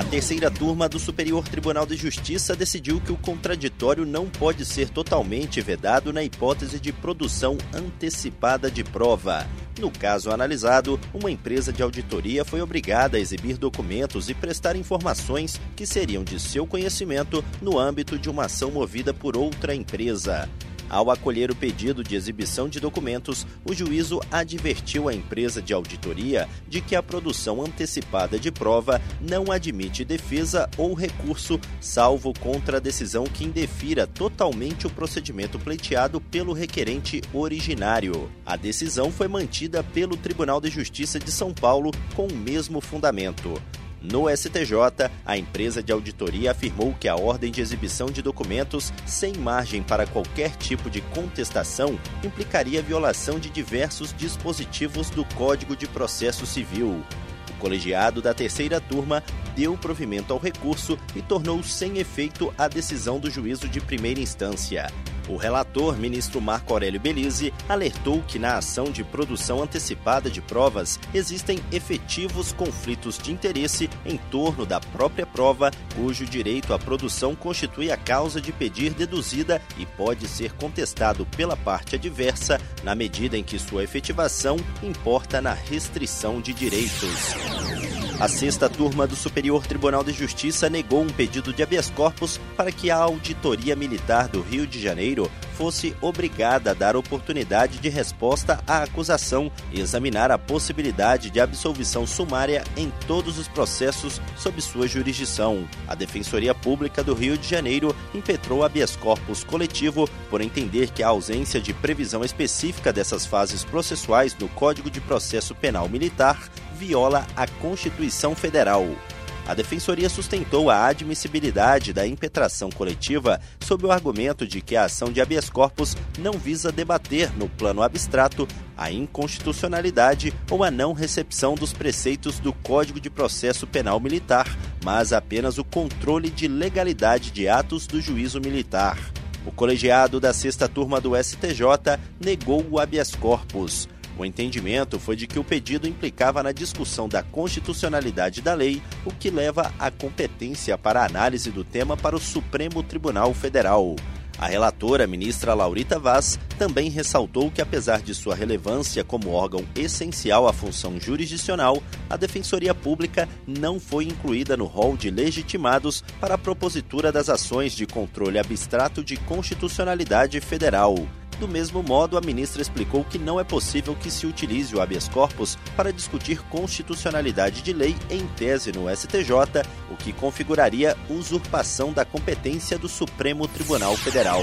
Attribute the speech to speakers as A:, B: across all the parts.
A: A terceira turma do Superior Tribunal de Justiça decidiu que o contraditório não pode ser totalmente vedado na hipótese de produção antecipada de prova. No caso analisado, uma empresa de auditoria foi obrigada a exibir documentos e prestar informações que seriam de seu conhecimento no âmbito de uma ação movida por outra empresa. Ao acolher o pedido de exibição de documentos, o juízo advertiu a empresa de auditoria de que a produção antecipada de prova não admite defesa ou recurso, salvo contra a decisão que indefira totalmente o procedimento pleiteado pelo requerente originário. A decisão foi mantida pelo Tribunal de Justiça de São Paulo com o mesmo fundamento. No STJ, a empresa de auditoria afirmou que a ordem de exibição de documentos sem margem para qualquer tipo de contestação implicaria violação de diversos dispositivos do Código de Processo Civil. O colegiado da terceira turma deu provimento ao recurso e tornou sem efeito a decisão do juízo de primeira instância. O relator, ministro Marco Aurélio Belize, alertou que na ação de produção antecipada de provas existem efetivos conflitos de interesse em torno da própria prova, cujo direito à produção constitui a causa de pedir deduzida e pode ser contestado pela parte adversa na medida em que sua efetivação importa na restrição de direitos. A sexta turma do Superior Tribunal de Justiça negou um pedido de habeas corpus para que a Auditoria Militar do Rio de Janeiro fosse obrigada a dar oportunidade de resposta à acusação e examinar a possibilidade de absolvição sumária em todos os processos sob sua jurisdição. A Defensoria Pública do Rio de Janeiro impetrou habeas corpus coletivo por entender que a ausência de previsão específica dessas fases processuais no Código de Processo Penal Militar viola a Constituição Federal. A Defensoria sustentou a admissibilidade da impetração coletiva sob o argumento de que a ação de habeas corpus não visa debater, no plano abstrato, a inconstitucionalidade ou a não recepção dos preceitos do Código de Processo Penal Militar, mas apenas o controle de legalidade de atos do juízo militar. O colegiado da sexta turma do STJ negou o habeas corpus. O entendimento foi de que o pedido implicava na discussão da constitucionalidade da lei, o que leva a competência para a análise do tema para o Supremo Tribunal Federal. A relatora, ministra Laurita Vaz, também ressaltou que, apesar de sua relevância como órgão essencial à função jurisdicional, a Defensoria Pública não foi incluída no rol de legitimados para a propositura das ações de controle abstrato de constitucionalidade federal. Do mesmo modo, a ministra explicou que não é possível que se utilize o habeas corpus para discutir constitucionalidade de lei em tese no STJ, o que configuraria usurpação da competência do Supremo Tribunal Federal.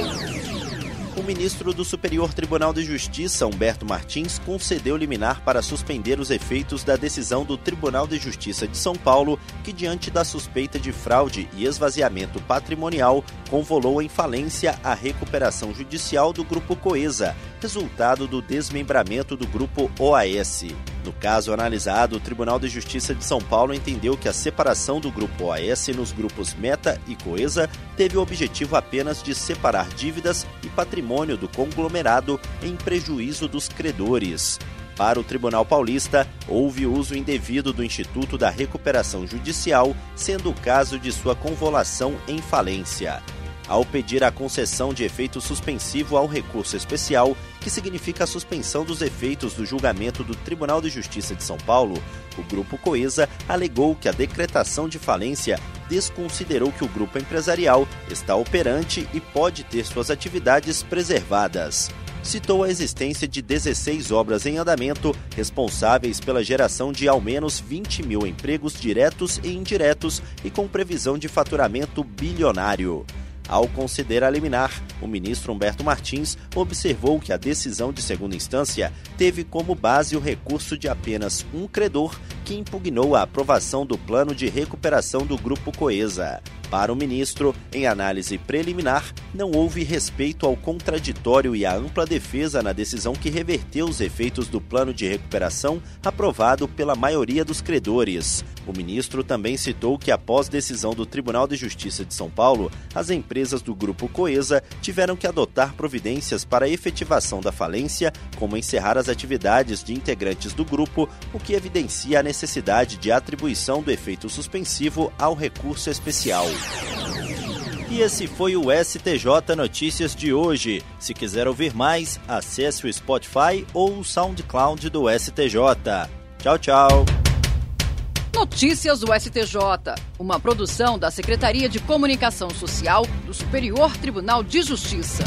A: O ministro do Superior Tribunal de Justiça, Humberto Martins, concedeu liminar para suspender os efeitos da decisão do Tribunal de Justiça de São Paulo, que, diante da suspeita de fraude e esvaziamento patrimonial, convolou em falência a recuperação judicial do Grupo Coesa, resultado do desmembramento do Grupo OAS. No caso analisado, o Tribunal de Justiça de São Paulo entendeu que a separação do Grupo OAS nos grupos Meta e Coesa teve o objetivo apenas de separar dívidas e patrimônio do conglomerado em prejuízo dos credores. Para o Tribunal Paulista, houve uso indevido do Instituto da Recuperação Judicial, sendo o caso de sua convolução em falência ao pedir a concessão de efeito suspensivo ao recurso especial, que significa a suspensão dos efeitos do julgamento do Tribunal de Justiça de São Paulo, o Grupo Coesa alegou que a decretação de falência desconsiderou que o grupo empresarial está operante e pode ter suas atividades preservadas citou a existência de 16 obras em andamento responsáveis pela geração de ao menos 20 mil empregos diretos e indiretos e com previsão de faturamento bilionário. Ao considerar liminar, o ministro Humberto Martins observou que a decisão de segunda instância teve como base o recurso de apenas um credor que impugnou a aprovação do plano de recuperação do Grupo Coesa. Para o ministro, em análise preliminar, não houve respeito ao contraditório e à ampla defesa na decisão que reverteu os efeitos do plano de recuperação aprovado pela maioria dos credores. O ministro também citou que, após decisão do Tribunal de Justiça de São Paulo, as empresas do Grupo Coesa tiveram que adotar providências para a efetivação da falência, como encerrar as atividades de integrantes do grupo, o que evidencia a necessidade de atribuição do efeito suspensivo ao recurso especial. E esse foi o STJ Notícias de hoje. Se quiser ouvir mais, acesse o Spotify ou o SoundCloud do STJ. Tchau, tchau.
B: Notícias do STJ, uma produção da Secretaria de Comunicação Social do Superior Tribunal de Justiça.